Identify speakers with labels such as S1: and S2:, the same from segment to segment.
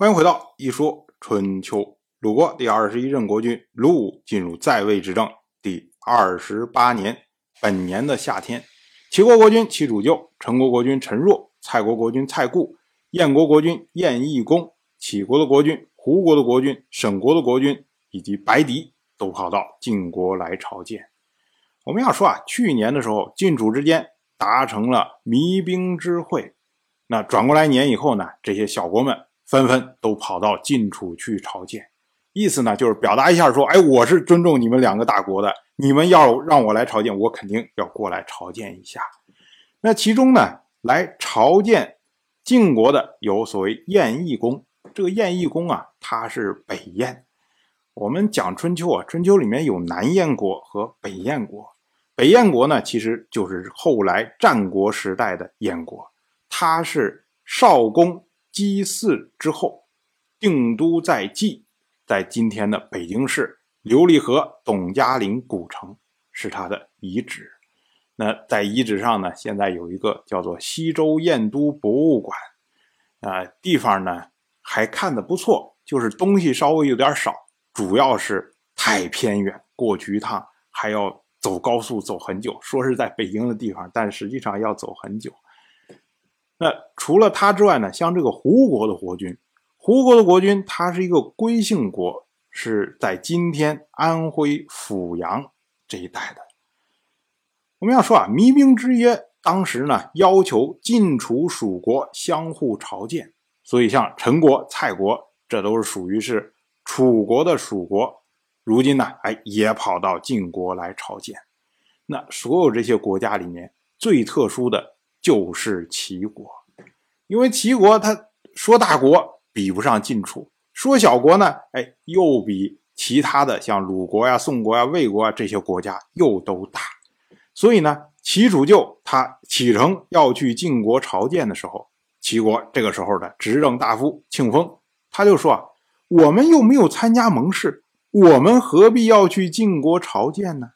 S1: 欢迎回到《一说春秋》。鲁国第二十一任国君鲁武进入在位执政第二十八年，本年的夏天，齐国国君齐主就、陈国国君陈若、蔡国国君蔡固、燕国国君燕懿公、杞国的国君、胡国的国君、沈国的国君以及白狄都跑到晋国来朝见。我们要说啊，去年的时候，晋楚之间达成了弭兵之会，那转过来年以后呢，这些小国们。纷纷都跑到晋楚去朝见，意思呢就是表达一下说，哎，我是尊重你们两个大国的，你们要让我来朝见，我肯定要过来朝见一下。那其中呢，来朝见晋国的有所谓燕懿公，这个燕懿公啊，他是北燕。我们讲春秋啊，春秋里面有南燕国和北燕国，北燕国呢，其实就是后来战国时代的燕国，他是少公。姬嗣之后，定都在蓟，在今天的北京市琉璃河董家岭古城是他的遗址。那在遗址上呢，现在有一个叫做西周燕都博物馆，啊，地方呢还看的不错，就是东西稍微有点少，主要是太偏远，过去一趟还要走高速走很久。说是在北京的地方，但实际上要走很久。那除了他之外呢？像这个胡国的国君，胡国的国君，他是一个归姓国，是在今天安徽阜阳这一带的。我们要说啊，弭兵之约当时呢，要求晋楚蜀国相互朝见，所以像陈国、蔡国，这都是属于是楚国的蜀国，如今呢，哎，也跑到晋国来朝见。那所有这些国家里面，最特殊的。就是齐国，因为齐国他说大国比不上晋楚，说小国呢，哎，又比其他的像鲁国呀、宋国呀、魏国啊这些国家又都大，所以呢，齐楚就他启程要去晋国朝见的时候，齐国这个时候的执政大夫庆丰他就说啊，我们又没有参加盟誓，我们何必要去晋国朝见呢？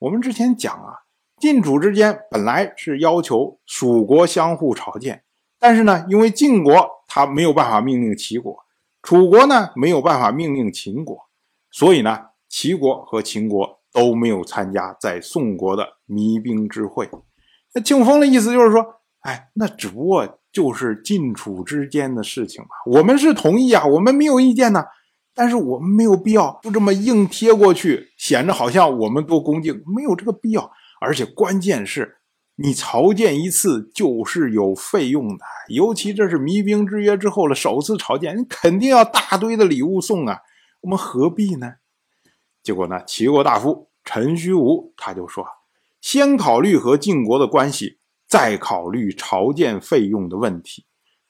S1: 我们之前讲啊。晋楚之间本来是要求蜀国相互朝见，但是呢，因为晋国他没有办法命令齐国，楚国呢没有办法命令秦国，所以呢，齐国和秦国都没有参加在宋国的弭兵之会。那庆丰的意思就是说，哎，那只不过就是晋楚之间的事情嘛，我们是同意啊，我们没有意见呢，但是我们没有必要就这么硬贴过去，显得好像我们多恭敬，没有这个必要。而且关键是，你朝见一次就是有费用的，尤其这是弭兵之约之后了，首次朝见，你肯定要大堆的礼物送啊，我们何必呢？结果呢，齐国大夫陈虚无他就说：“先考虑和晋国的关系，再考虑朝见费用的问题，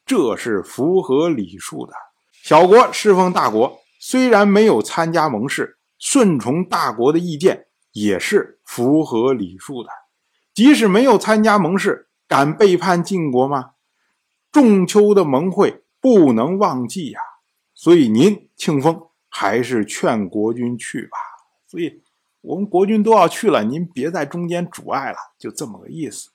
S1: 这是符合礼数的。小国侍奉大国，虽然没有参加盟誓，顺从大国的意见。”也是符合礼数的，即使没有参加盟誓，敢背叛晋国吗？仲秋的盟会不能忘记呀。所以您庆丰还是劝国君去吧。所以我们国君都要去了，您别在中间阻碍了，就这么个意思。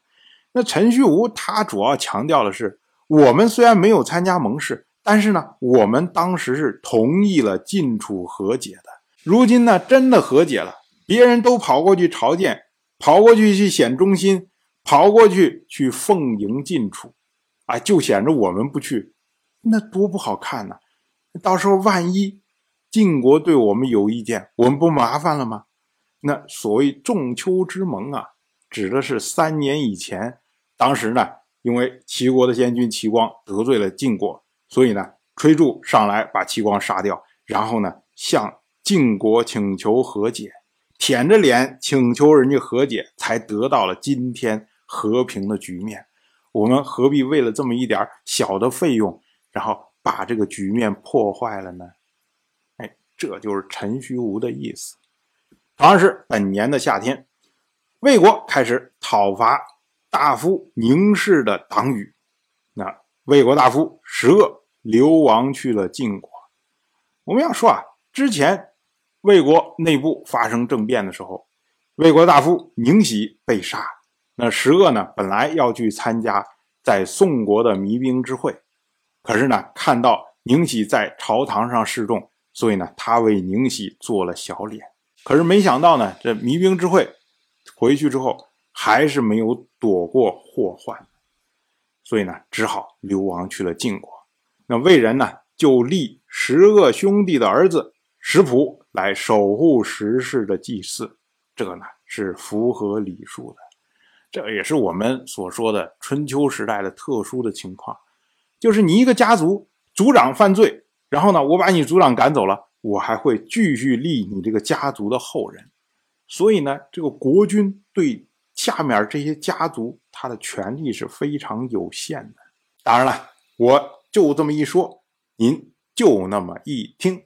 S1: 那陈旭吴他主要强调的是，我们虽然没有参加盟誓，但是呢，我们当时是同意了晋楚和解的。如今呢，真的和解了。别人都跑过去朝见，跑过去去显忠心，跑过去去奉迎晋楚，啊，就显着我们不去，那多不好看呐！到时候万一晋国对我们有意见，我们不麻烦了吗？那所谓仲秋之盟啊，指的是三年以前，当时呢，因为齐国的先君齐光得罪了晋国，所以呢，崔杼上来把齐光杀掉，然后呢，向晋国请求和解。舔着脸请求人家和解，才得到了今天和平的局面。我们何必为了这么一点小的费用，然后把这个局面破坏了呢？哎，这就是陈虚无的意思。同样是本年的夏天，魏国开始讨伐大夫宁氏的党羽，那魏国大夫石恶流亡去了晋国。我们要说啊，之前。魏国内部发生政变的时候，魏国大夫宁喜被杀。那石恶呢，本来要去参加在宋国的弭兵之会，可是呢，看到宁喜在朝堂上示众，所以呢，他为宁喜做了小脸。可是没想到呢，这弭兵之会回去之后，还是没有躲过祸患，所以呢，只好流亡去了晋国。那魏人呢，就立十个兄弟的儿子石普来守护石室的祭祀，这个呢是符合礼数的。这也是我们所说的春秋时代的特殊的情况，就是你一个家族族长犯罪，然后呢，我把你族长赶走了，我还会继续立你这个家族的后人，所以呢，这个国君对下面这些家族他的权力是非常有限的。当然了，我就这么一说，您就那么一听，